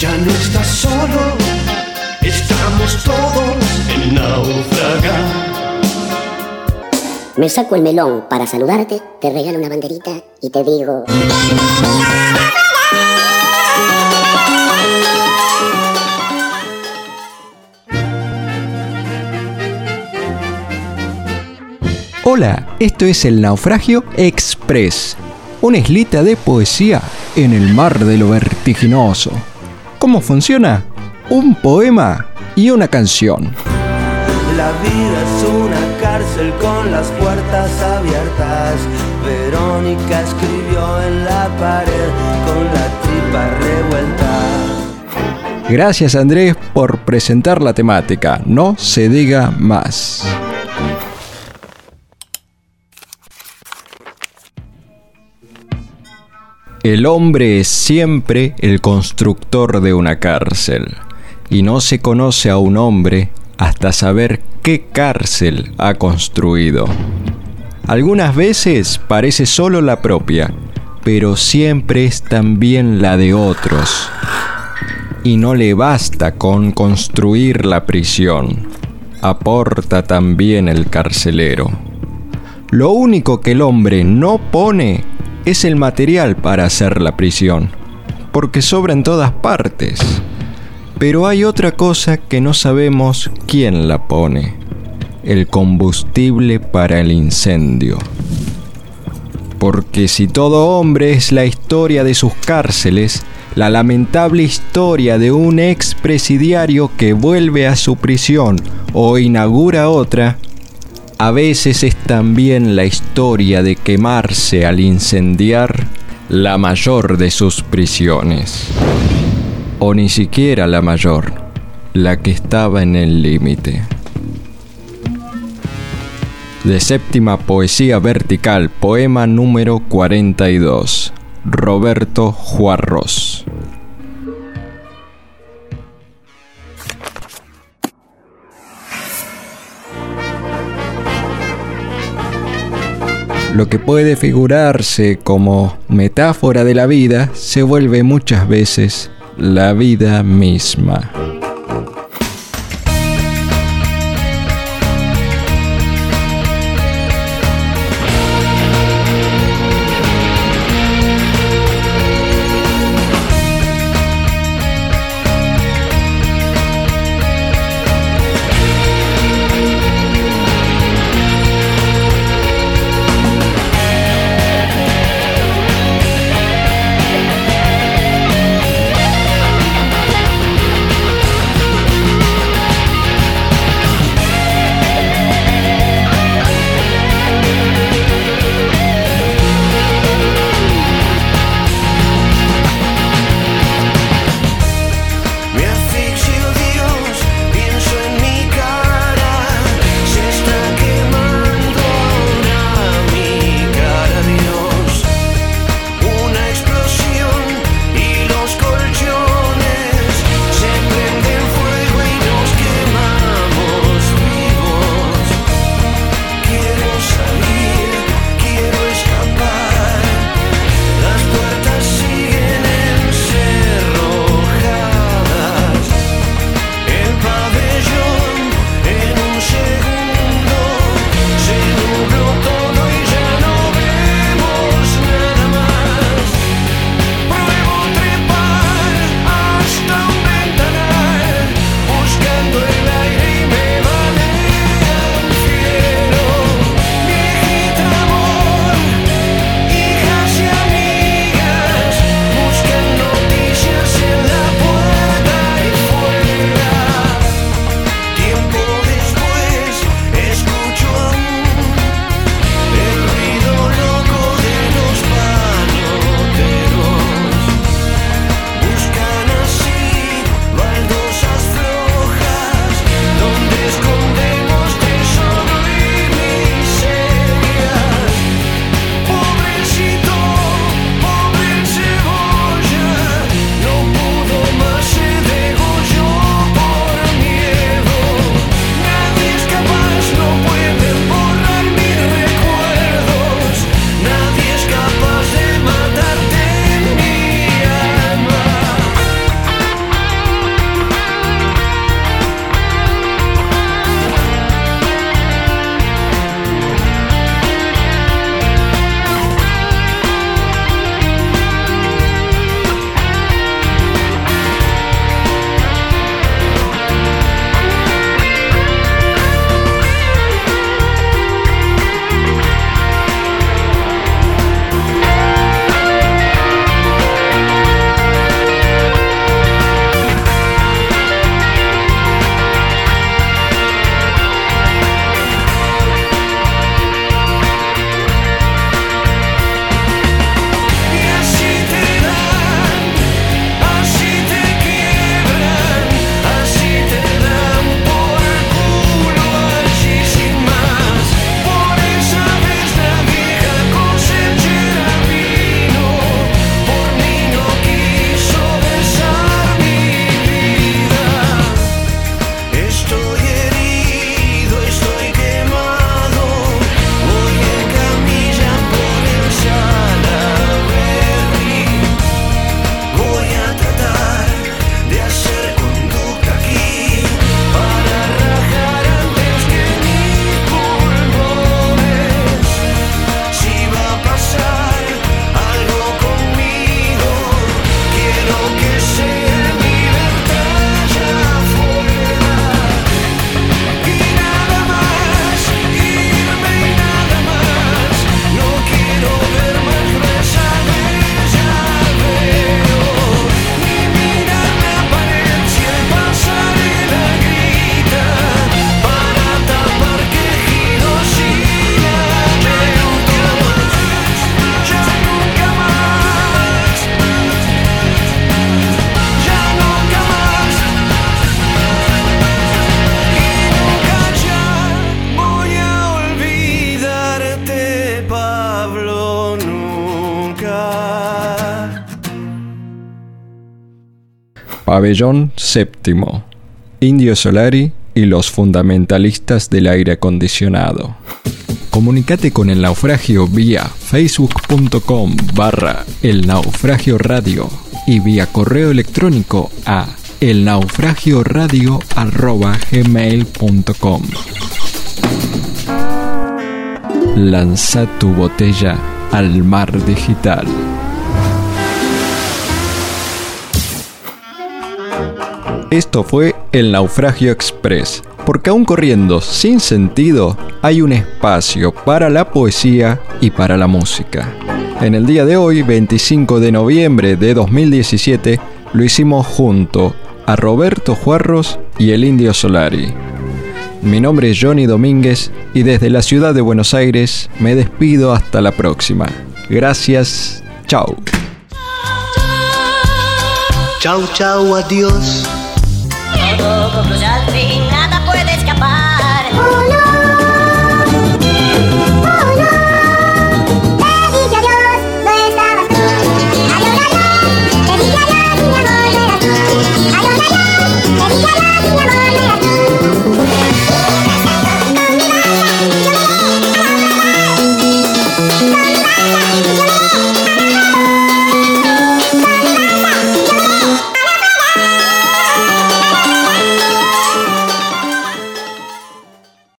Ya no estás solo, estamos todos en naufragar. Me saco el melón para saludarte, te regalo una banderita y te digo... Hola, esto es el Naufragio Express, una islita de poesía en el mar de lo vertiginoso. ¿Cómo funciona? Un poema y una canción. La vida es una cárcel con las puertas abiertas. Verónica escribió en la pared con la tripa revuelta. Gracias Andrés por presentar la temática. No se diga más. El hombre es siempre el constructor de una cárcel, y no se conoce a un hombre hasta saber qué cárcel ha construido. Algunas veces parece solo la propia, pero siempre es también la de otros. Y no le basta con construir la prisión, aporta también el carcelero. Lo único que el hombre no pone es el material para hacer la prisión, porque sobra en todas partes. Pero hay otra cosa que no sabemos quién la pone, el combustible para el incendio. Porque si todo hombre es la historia de sus cárceles, la lamentable historia de un expresidiario que vuelve a su prisión o inaugura otra, a veces es también la historia de quemarse al incendiar la mayor de sus prisiones. O ni siquiera la mayor, la que estaba en el límite. De séptima poesía vertical, poema número 42. Roberto Juarros. Lo que puede figurarse como metáfora de la vida se vuelve muchas veces la vida misma. Pabellón séptimo. Indio Solari y los fundamentalistas del aire acondicionado. Comunicate con el naufragio vía facebook.com barra el naufragio radio y vía correo electrónico a elnaufragioradio.gmail.com Lanza tu botella al mar digital. Esto fue el Naufragio Express, porque aún corriendo sin sentido hay un espacio para la poesía y para la música. En el día de hoy, 25 de noviembre de 2017, lo hicimos junto a Roberto Juarros y el Indio Solari. Mi nombre es Johnny Domínguez y desde la ciudad de Buenos Aires me despido hasta la próxima. Gracias, chao. Chau, chau, adiós. Todo